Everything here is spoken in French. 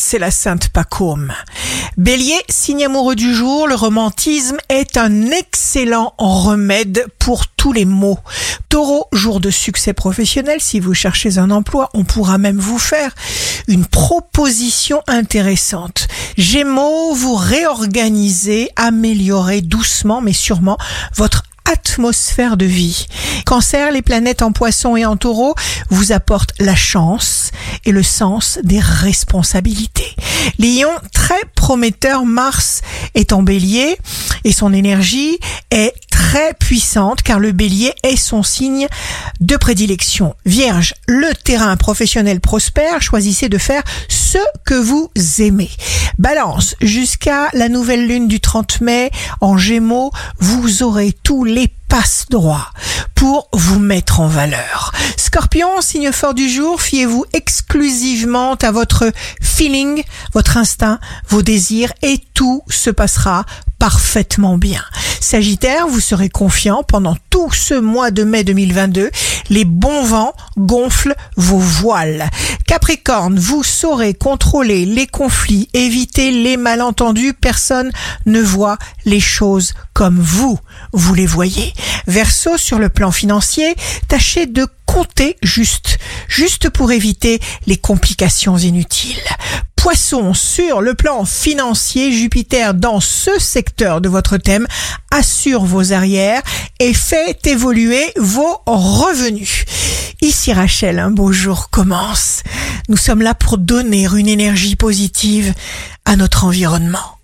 c'est la Sainte Pacôme. Bélier, signe amoureux du jour, le romantisme est un excellent remède pour tous les maux. Taureau, jour de succès professionnel, si vous cherchez un emploi, on pourra même vous faire une proposition intéressante. Gémeaux, vous réorganisez, améliorez doucement mais sûrement votre atmosphère de vie. Cancer, les planètes en poisson et en taureau vous apportent la chance et le sens des responsabilités. Lion, très prometteur, Mars est en bélier et son énergie est très puissante car le bélier est son signe de prédilection. Vierge, le terrain professionnel prospère, choisissez de faire ce que vous aimez. Balance, jusqu'à la nouvelle lune du 30 mai en Gémeaux, vous aurez tous les passe droits pour vous mettre en valeur. Scorpion, signe fort du jour, fiez-vous exclusivement à votre feeling, votre instinct, vos désirs et tout se passera parfaitement bien. Sagittaire, vous serez confiant pendant tout ce mois de mai 2022. Les bons vents gonflent vos voiles. Capricorne, vous saurez contrôler les conflits, éviter les malentendus. Personne ne voit les choses comme vous, vous les voyez. Verseau, sur le plan financier, tâchez de compter juste, juste pour éviter les complications inutiles. Poisson, sur le plan financier, Jupiter dans ce secteur de votre thème assure vos arrières et fait évoluer vos revenus. Ici Rachel, un beau jour commence. Nous sommes là pour donner une énergie positive à notre environnement.